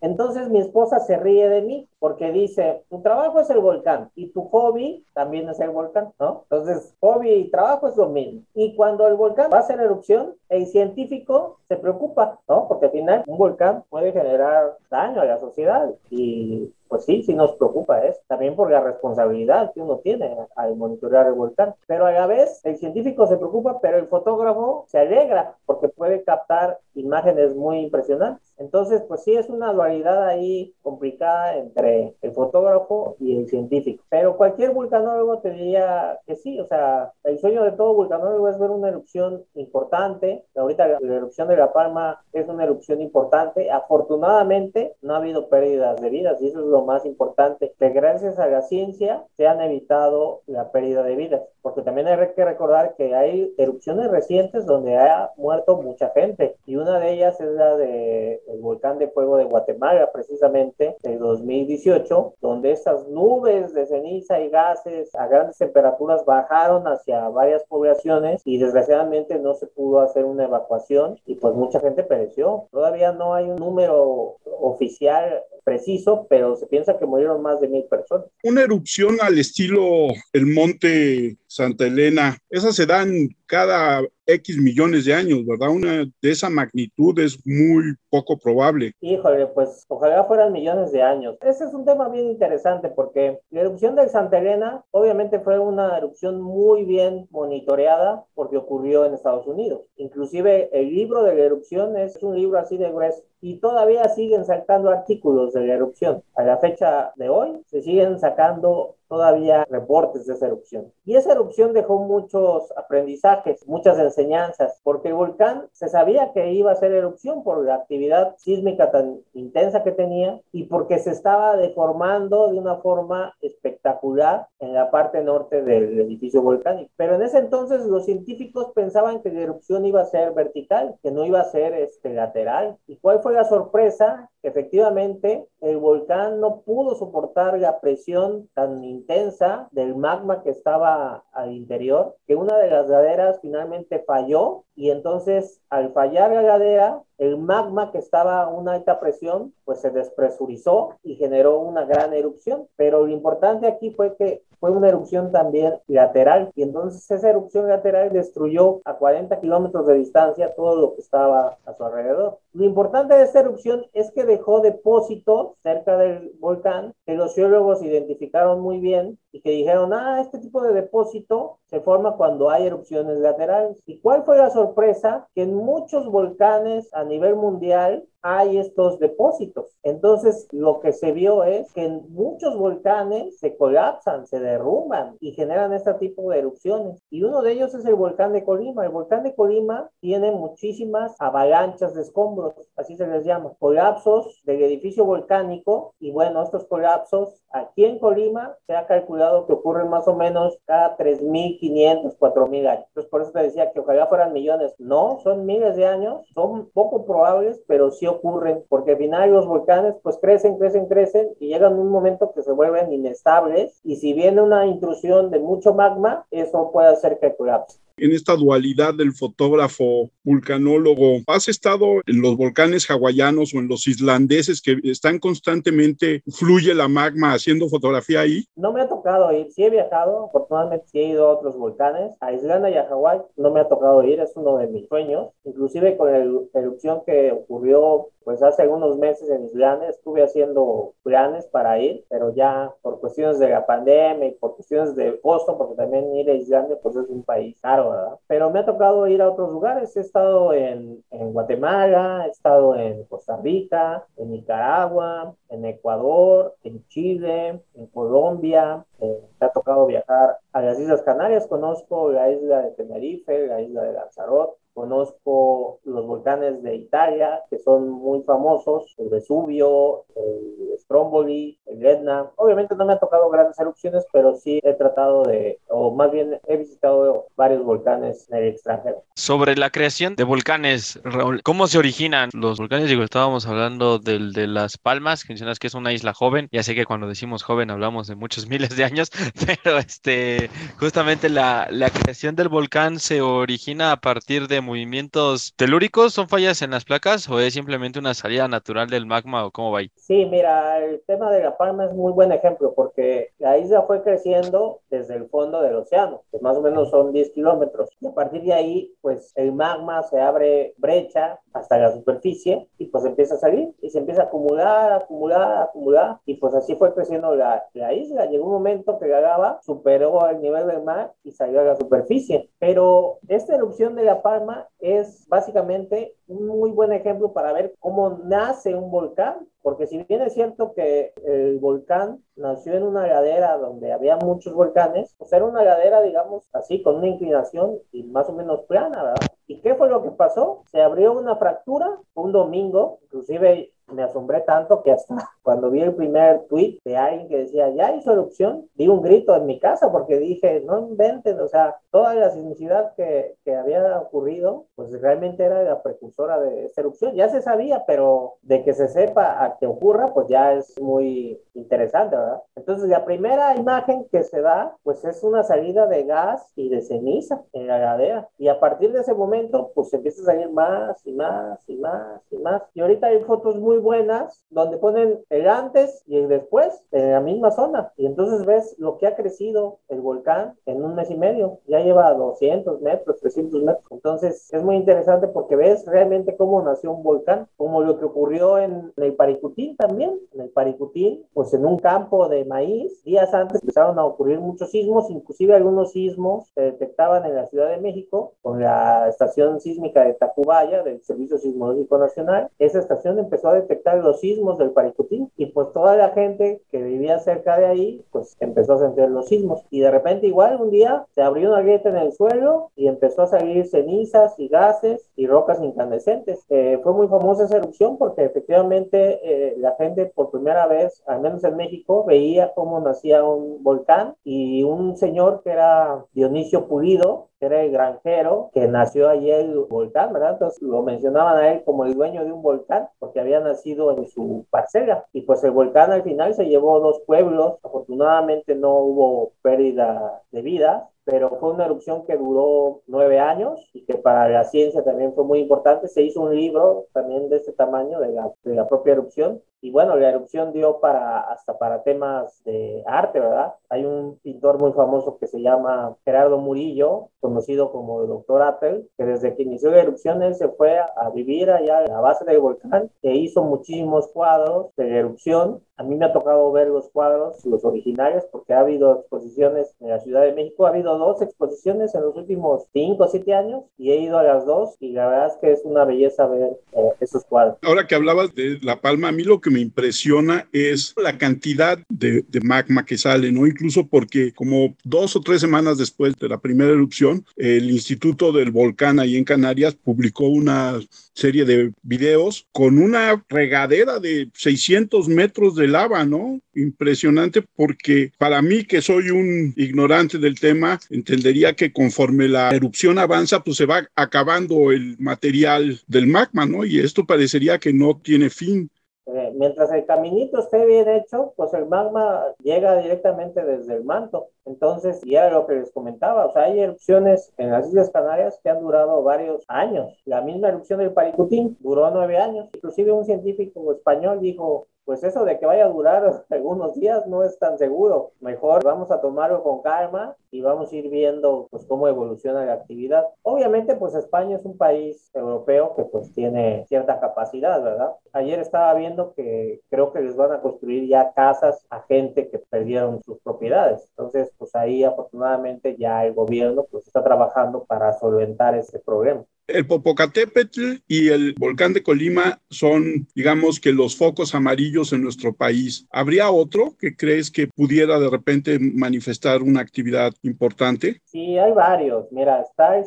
Entonces mi esposa se ríe de mí porque dice, tu trabajo es el volcán y tu hobby también es el volcán, ¿no? Entonces, hobby y trabajo es lo mismo. Y cuando el volcán va a hacer erupción, el científico se preocupa, ¿no? Porque al final un volcán puede generar daño a la sociedad y pues sí, sí nos preocupa eso, también por la responsabilidad que uno tiene al monitorear el volcán. Pero a la vez, el científico se preocupa, pero el fotógrafo se alegra porque puede captar imágenes muy impresionantes. Entonces, pues sí, es una dualidad ahí complicada entre el fotógrafo y el científico. Pero cualquier vulcanólogo te diría que sí, o sea, el sueño de todo vulcanólogo es ver una erupción importante. Ahorita la, erupción de La Palma es una erupción importante. Afortunadamente, no ha habido pérdidas de vidas y eso es lo más importante, que gracias a la ciencia se han evitado la pérdida de vidas. Porque también hay que recordar que hay erupciones recientes donde ha muerto mucha gente y una de ellas es la de el volcán de fuego de Guatemala, precisamente de 2018, donde estas nubes de ceniza y gases a grandes temperaturas bajaron hacia varias poblaciones y desgraciadamente no se pudo hacer una evacuación y pues mucha gente pereció. Todavía no hay un número oficial preciso, pero se piensa que murieron más de mil personas. Una erupción al estilo el monte Santa Elena, esas se dan cada X millones de años, ¿verdad? Una de esa magnitud es muy poco probable. Híjole, pues ojalá fueran millones de años. Ese es un tema bien interesante porque la erupción de Santa Elena obviamente fue una erupción muy bien monitoreada porque ocurrió en Estados Unidos. Inclusive el libro de la erupción es un libro así de grueso y todavía siguen sacando artículos de la erupción. A la fecha de hoy se siguen sacando todavía reportes de esa erupción. Y esa erupción dejó muchos aprendizajes, muchas enseñanzas, porque el volcán se sabía que iba a ser erupción por la actividad sísmica tan intensa que tenía y porque se estaba deformando de una forma espectacular en la parte norte del edificio volcánico. Pero en ese entonces los científicos pensaban que la erupción iba a ser vertical, que no iba a ser este, lateral. ¿Y cuál fue la sorpresa? Efectivamente, el volcán no pudo soportar la presión tan intensa del magma que estaba al interior, que una de las laderas finalmente falló y entonces al fallar la ladera, el magma que estaba a una alta presión, pues se despresurizó y generó una gran erupción. Pero lo importante aquí fue que fue una erupción también lateral y entonces esa erupción lateral destruyó a 40 kilómetros de distancia todo lo que estaba a su alrededor. Lo importante de esta erupción es que dejó depósitos cerca del volcán que los geólogos identificaron muy bien y que dijeron, ah, este tipo de depósito se forma cuando hay erupciones laterales. ¿Y cuál fue la sorpresa? Que en muchos volcanes a nivel mundial hay estos depósitos. Entonces, lo que se vio es que en muchos volcanes se colapsan, se derrumban y generan este tipo de erupciones. Y uno de ellos es el volcán de Colima. El volcán de Colima tiene muchísimas avalanchas de escombros colapsos, así se les llama, colapsos del edificio volcánico y bueno, estos colapsos aquí en Colima se ha calculado que ocurren más o menos cada 3.500, 4.000 años. Entonces por eso te decía que ojalá fueran millones. No, son miles de años, son poco probables, pero sí ocurren porque al final los volcanes pues crecen, crecen, crecen y llegan un momento que se vuelven inestables y si viene una intrusión de mucho magma, eso puede hacer que colapse en esta dualidad del fotógrafo vulcanólogo. ¿Has estado en los volcanes hawaianos o en los islandeses que están constantemente, fluye la magma haciendo fotografía ahí? No me ha tocado ir, sí he viajado, afortunadamente sí he ido a otros volcanes, a Islanda y a Hawái no me ha tocado ir, es uno de mis sueños, inclusive con la erupción que ocurrió pues hace algunos meses en Islanda estuve haciendo planes para ir, pero ya por cuestiones de la pandemia y por cuestiones de costo, porque también ir a Islanda pues es un país caro, ¿verdad? Pero me ha tocado ir a otros lugares, he estado en, en Guatemala, he estado en Costa Rica, en Nicaragua, en Ecuador, en Chile, en Colombia, eh, me ha tocado viajar a las Islas Canarias, conozco la isla de Tenerife, la isla de Lanzarote, conozco los volcanes de Italia, que son muy famosos, el Vesubio, el Stromboli, el Etna. Obviamente no me han tocado grandes erupciones, pero sí he tratado de, o más bien he visitado varios volcanes en el extranjero. Sobre la creación de volcanes, Raúl, ¿cómo se originan los volcanes? Digo, estábamos hablando del, de Las Palmas, que mencionas que es una isla joven. Ya sé que cuando decimos joven hablamos de muchos <laughs> miles de años, <laughs> pero este, justamente la, la creación del volcán se origina a partir de movimientos telúricos? ¿Son fallas en las placas o es simplemente una salida natural del magma o cómo va ahí? Sí, mira, el tema de La Palma es muy buen ejemplo porque la isla fue creciendo desde el fondo del océano, que más o menos son 10 kilómetros. Y a partir de ahí, pues el magma se abre brecha hasta la superficie y pues empieza a salir y se empieza a acumular, acumular, acumular y pues así fue creciendo la, la isla. Llegó un momento que la lava superó el nivel del mar y salió a la superficie. Pero esta erupción de La Palma es básicamente un muy buen ejemplo para ver cómo nace un volcán, porque si bien es cierto que el volcán nació en una ladera donde había muchos volcanes, pues era una ladera, digamos, así, con una inclinación y más o menos plana, ¿verdad? ¿Y qué fue lo que pasó? Se abrió una fractura un domingo, inclusive me asombré tanto que hasta <laughs> cuando vi el primer tweet de alguien que decía, ya hizo erupción, di un grito en mi casa porque dije, no inventen, o sea, toda la sismicidad que, que había ocurrido, pues realmente era la precursora de esta erupción. Ya se sabía, pero de que se sepa a que ocurra, pues ya es muy interesante, ¿verdad? Entonces, la primera imagen que se da, pues es una salida de gas y de ceniza en la ladera. Y a partir de ese momento, pues empieza a salir más y más y más y más. Y ahorita hay fotos muy buenas donde ponen el antes y el después en la misma zona. Y entonces ves lo que ha crecido el volcán en un mes y medio. Ya lleva 200 metros, 300 metros. Entonces es muy interesante porque ves realmente cómo nació un volcán, como lo que ocurrió en, el Paricutín también. En el Paricutín, pues en un campo de maíz, días antes empezaron a ocurrir muchos sismos, inclusive algunos sismos se detectaban en la Ciudad de México con la estación sísmica de Tacubaya del Servicio Sismológico Nacional. Esa estación empezó a detectar los sismos del Paricutín y pues toda la gente que vivía cerca de ahí pues empezó a sentir los sismos y de repente igual un día se abrió una grieta en el suelo y empezó a salir cenizas y gases y rocas incandescentes. Eh, fue muy famosa esa erupción porque efectivamente eh, la gente por primera vez, al menos en México, veía cómo nacía un volcán y un señor que era Dionisio Pulido era el granjero que nació allí el volcán, ¿verdad? Entonces lo mencionaban a él como el dueño de un volcán porque había nacido en su parcela. Y pues el volcán al final se llevó dos pueblos. Afortunadamente no hubo pérdida de vida, pero fue una erupción que duró nueve años y que para la ciencia también fue muy importante. Se hizo un libro también de este tamaño de la, de la propia erupción y bueno, la erupción dio para hasta para temas de arte, ¿verdad? Hay un pintor muy famoso que se llama Gerardo Murillo, conocido como el Doctor Apple, que desde que inició la erupción él se fue a, vivir allá a la base del volcán, que hizo muchísimos cuadros de la erupción. A mí me ha tocado ver los cuadros, los originales, porque ha habido exposiciones en la Ciudad de México. Ha habido dos exposiciones en los últimos cinco o siete años y he ido a las dos y la verdad es que es una belleza ver eh, esos cuadros. Ahora que hablabas de La Palma, a mí lo que me impresiona es la cantidad de, de, magma que sale, ¿no? Incluso porque como dos o tres semanas después de la primera erupción, el Instituto del Volcán ahí en Canarias publicó una serie de videos con una regadera de 600 metros de lava, ¿no? Impresionante porque para mí que soy un ignorante del tema, entendería que conforme la erupción avanza, pues se va acabando el material del magma, ¿no? Y esto parecería que no tiene fin. Eh, mientras el caminito esté bien hecho, pues el magma llega directamente desde el manto. Entonces, y era lo que les comentaba, o sea, hay erupciones en las Islas Canarias que han durado varios años. La misma erupción del Paricutín duró nueve años. Inclusive un científico español dijo, pues eso de que vaya a durar <laughs> algunos días no es tan seguro. Mejor vamos a tomarlo con calma y vamos a ir viendo pues cómo evoluciona la actividad. Obviamente pues España es un país europeo que pues tiene cierta capacidad, ¿verdad? Ayer estaba viendo que creo que les van a construir ya casas a gente que perdieron sus propiedades. Entonces pues ahí afortunadamente ya el gobierno pues está trabajando para solventar ese problema. El Popocatépetl y el volcán de Colima son, digamos que los focos amarillos en nuestro país. ¿Habría otro que crees que pudiera de repente manifestar una actividad importante? Sí, hay varios. Mira, está el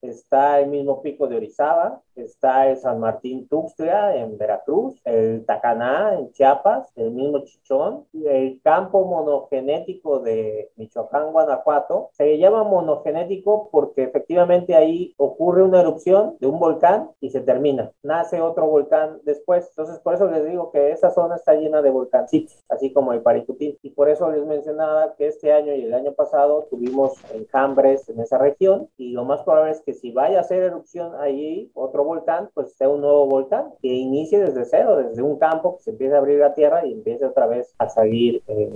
que está está el mismo pico de Orizaba, está el San Martín Tuxtla en Veracruz, el Tacaná en Chiapas, el mismo Chichón, el campo monogenético de Michoacán, Guanajuato. Se llama monogenético porque efectivamente ahí ocurre una erupción de un volcán y se termina. Nace otro volcán después. Entonces, por eso les digo que esa zona está llena de volcancitos, así como el Paricutín. Y por eso les mencionaba que este año y el año pasado tuvimos enjambres en esa región y lo más probable es que si vaya a hacer erupción allí otro volcán, pues sea un nuevo volcán que inicie desde cero, desde un campo que se empiece a abrir la tierra y empiece otra vez a salir eh,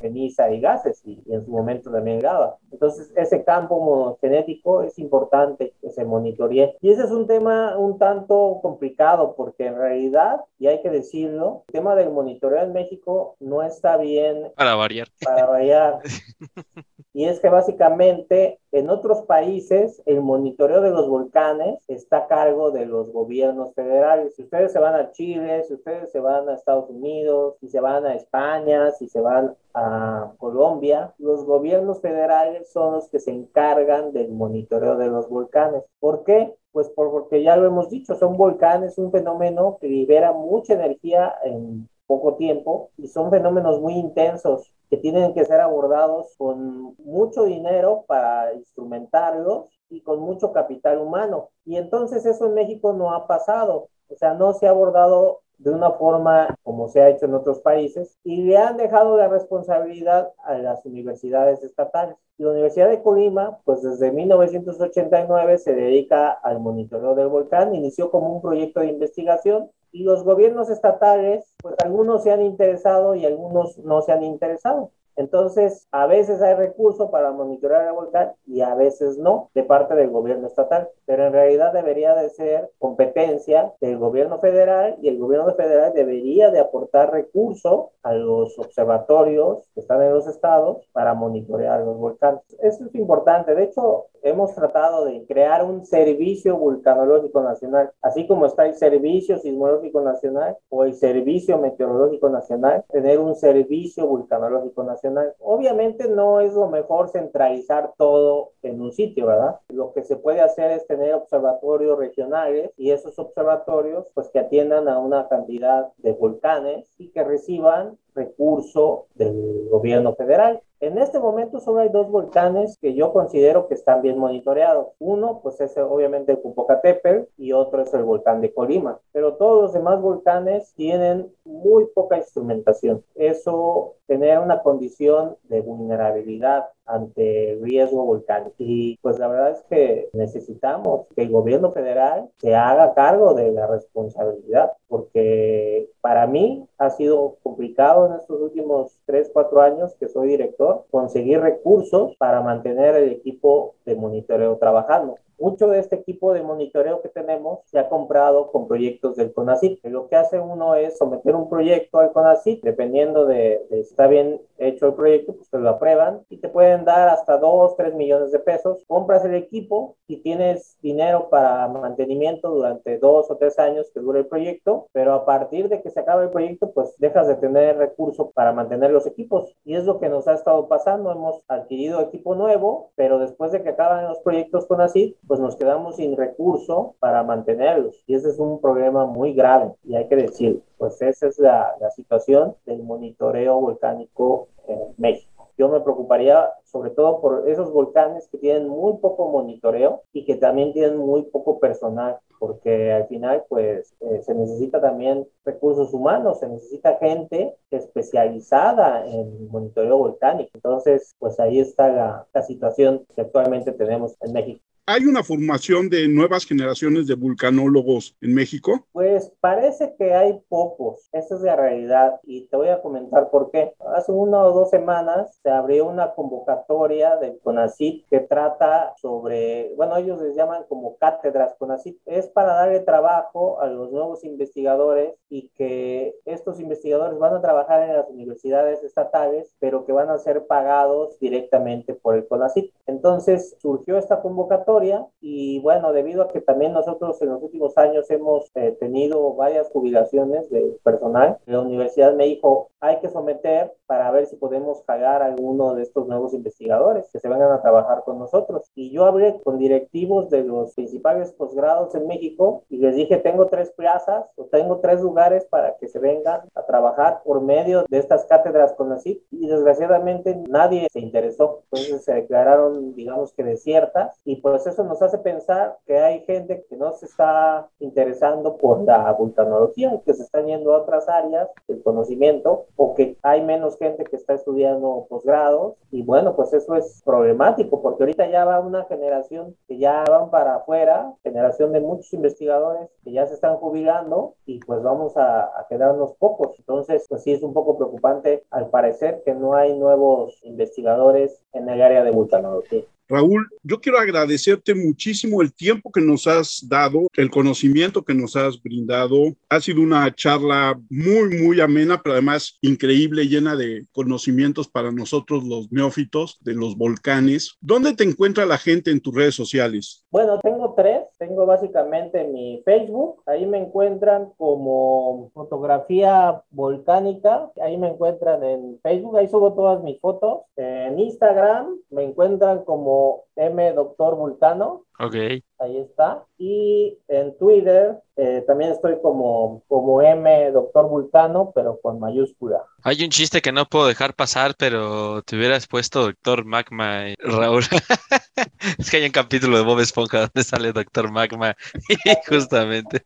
ceniza y gases y, y, en su momento también lava. Entonces, ese campo genético es importante que se monitoree. Y ese es un tema un tanto complicado porque en realidad, y hay que decirlo, el tema del monitoreo en México no está bien. Para variar. Para variar. <laughs> y es que básicamente en otros países el monitoreo de los volcanes está a cargo de los gobiernos federales. Si ustedes se van a Chile, si ustedes se van a Estados Unidos, si se van a España, si se van a Colombia, los gobiernos federales son los que se encargan del monitoreo de los volcanes. ¿Por qué? Pues porque ya lo hemos dicho, son volcanes, un fenómeno que libera mucha energía en poco tiempo y son fenómenos muy intensos que tienen que ser abordados con mucho dinero para instrumentarlos y con mucho capital humano. Y entonces eso en México no ha pasado, o sea, no se ha abordado de una forma como se ha hecho en otros países y le han dejado la responsabilidad a las universidades estatales. La Universidad de Colima, pues desde 1989 se dedica al monitoreo del volcán, inició como un proyecto de investigación y los gobiernos estatales, pues algunos se han interesado y algunos no se han interesado. Entonces, a veces hay recursos para monitorear el volcán y a veces no, de parte del gobierno estatal. Pero en realidad debería de ser competencia del gobierno federal y el gobierno federal debería de aportar recursos a los observatorios que están en los estados para monitorear los volcanes. Eso es importante. De hecho, hemos tratado de crear un servicio vulcanológico nacional, así como está el servicio sismológico nacional o el servicio meteorológico nacional, tener un servicio vulcanológico nacional. Obviamente no es lo mejor centralizar todo en un sitio, ¿verdad? Lo que se puede hacer es tener observatorios regionales y esos observatorios pues que atiendan a una cantidad de volcanes y que reciban recurso del gobierno federal. En este momento solo hay dos volcanes que yo considero que están bien monitoreados. Uno, pues es obviamente el Popocatépetl y otro es el volcán de Colima. Pero todos los demás volcanes tienen muy poca instrumentación. Eso genera una condición de vulnerabilidad ante riesgo volcánico. Y pues la verdad es que necesitamos que el gobierno federal se haga cargo de la responsabilidad, porque para mí ha sido complicado en estos últimos 3, 4 años que soy director conseguir recursos para mantener el equipo de monitoreo trabajando. Mucho de este equipo de monitoreo que tenemos se ha comprado con proyectos del CONACYT. Lo que hace uno es someter un proyecto al CONACYT, dependiendo de, de si está bien hecho el proyecto, pues te lo aprueban y te pueden dar hasta 2, 3 millones de pesos. Compras el equipo y tienes dinero para mantenimiento durante dos o tres años que dure el proyecto, pero a partir de que se acaba el proyecto, pues dejas de tener recursos para mantener los equipos. Y es lo que nos ha estado pasando. Hemos adquirido equipo nuevo, pero después de que acaban los proyectos con ACID, pues nos quedamos sin recurso para mantenerlos. Y ese es un problema muy grave y hay que decir, pues esa es la, la situación del monitoreo volcánico en México. Yo me preocuparía sobre todo por esos volcanes que tienen muy poco monitoreo y que también tienen muy poco personal, porque al final pues eh, se necesita también recursos humanos, se necesita gente especializada en monitoreo volcánico. Entonces, pues ahí está la, la situación que actualmente tenemos en México. ¿Hay una formación de nuevas generaciones de vulcanólogos en México? Pues parece que hay pocos, esa es la realidad y te voy a comentar por qué. Hace una o dos semanas se abrió una convocatoria del CONACYT que trata sobre, bueno, ellos les llaman como cátedras CONACYT, es para darle trabajo a los nuevos investigadores y que estos investigadores van a trabajar en las universidades estatales, pero que van a ser pagados directamente por el CONACYT. Entonces surgió esta convocatoria y bueno, debido a que también nosotros en los últimos años hemos eh, tenido varias jubilaciones de personal, la universidad me dijo, hay que someter para ver si podemos pagar a alguno de estos nuevos investigadores que se vengan a trabajar con nosotros. Y yo hablé con directivos de los principales posgrados en México y les dije, tengo tres plazas o tengo tres lugares para que se vengan a trabajar por medio de estas cátedras con la y desgraciadamente nadie se interesó. Entonces se declararon, digamos que desiertas y pues eso nos hace pensar que hay gente que no se está interesando por la vulcanología, que se están yendo a otras áreas del conocimiento o que hay menos gente que está estudiando posgrados y bueno, pues eso es problemático porque ahorita ya va una generación que ya van para afuera, generación de muchos investigadores que ya se están jubilando y pues vamos a, a quedarnos pocos. Entonces, pues sí es un poco preocupante al parecer que no hay nuevos investigadores en el área de vulcanología. Raúl, yo quiero agradecerte muchísimo el tiempo que nos has dado, el conocimiento que nos has brindado. Ha sido una charla muy, muy amena, pero además increíble, llena de conocimientos para nosotros los neófitos de los volcanes. ¿Dónde te encuentra la gente en tus redes sociales? Bueno, tengo tres. Tengo básicamente mi Facebook. Ahí me encuentran como fotografía volcánica. Ahí me encuentran en Facebook. Ahí subo todas mis fotos. En Instagram me encuentran como M Doctor Vulcano. Ok. Ahí está. Y en Twitter eh, también estoy como, como M Doctor Vulcano, pero con mayúscula. Hay un chiste que no puedo dejar pasar, pero te hubieras puesto Doctor Magma, Raúl. <laughs> es que hay un capítulo de Bob Esponja donde sale Doctor Magma, <laughs> justamente.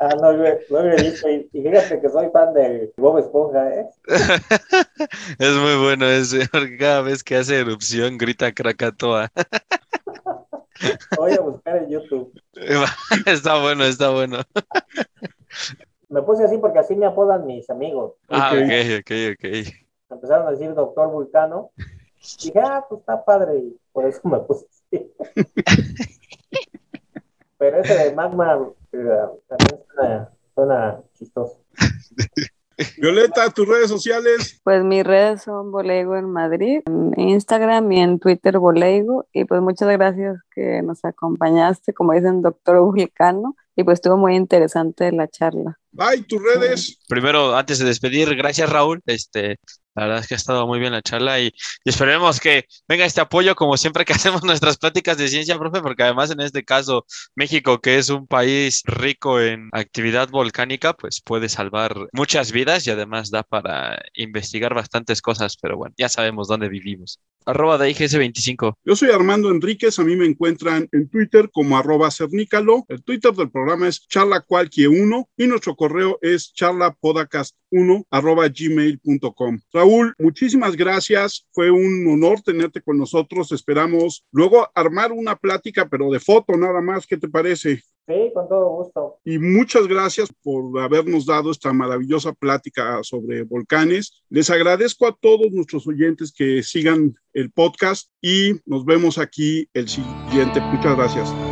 Ah, no, lo he visto. Y, y, fíjate que soy fan de Bob Esponja, ¿eh? <laughs> es muy bueno ese, porque cada vez que hace erupción grita Krakatoa. <laughs> Voy a buscar en YouTube. <laughs> Está bueno, está bueno. Me puse así porque así me apodan mis amigos. Ah, ok, ok, ok. Empezaron a decir Doctor Vulcano. Y dije, ah, pues está padre. Y por eso me puse así. <laughs> Pero ese de magma eh, también suena, suena chistoso. Violeta, tus redes sociales. Pues mis redes son Bolego en Madrid, en Instagram y en Twitter Bolego. Y pues muchas gracias que nos acompañaste, como dicen, doctor Vulcano. Y pues estuvo muy interesante la charla. Bye, tus redes. Primero, antes de despedir, gracias Raúl. Este, la verdad es que ha estado muy bien la charla y, y, esperemos que venga este apoyo como siempre que <laughs> hacemos nuestras pláticas de ciencia, profe, porque además en este caso México, que es un país rico en actividad volcánica, pues puede salvar muchas vidas y además da para investigar bastantes cosas, pero bueno, ya sabemos dónde vivimos. Arroba de IGS25. Yo soy Armando Enríquez, a mí me encuentran en Twitter como arroba cernícalo. El Twitter del programa es charlacualquie1 y nuestro correo es charlapodcast1 arroba gmail.com. Raúl, muchísimas gracias. Fue un honor tenerte con nosotros. Esperamos luego armar una plática, pero de foto nada más. ¿Qué te parece? Sí, con todo gusto. Y muchas gracias por habernos dado esta maravillosa plática sobre volcanes. Les agradezco a todos nuestros oyentes que sigan el podcast y nos vemos aquí el siguiente. Muchas gracias.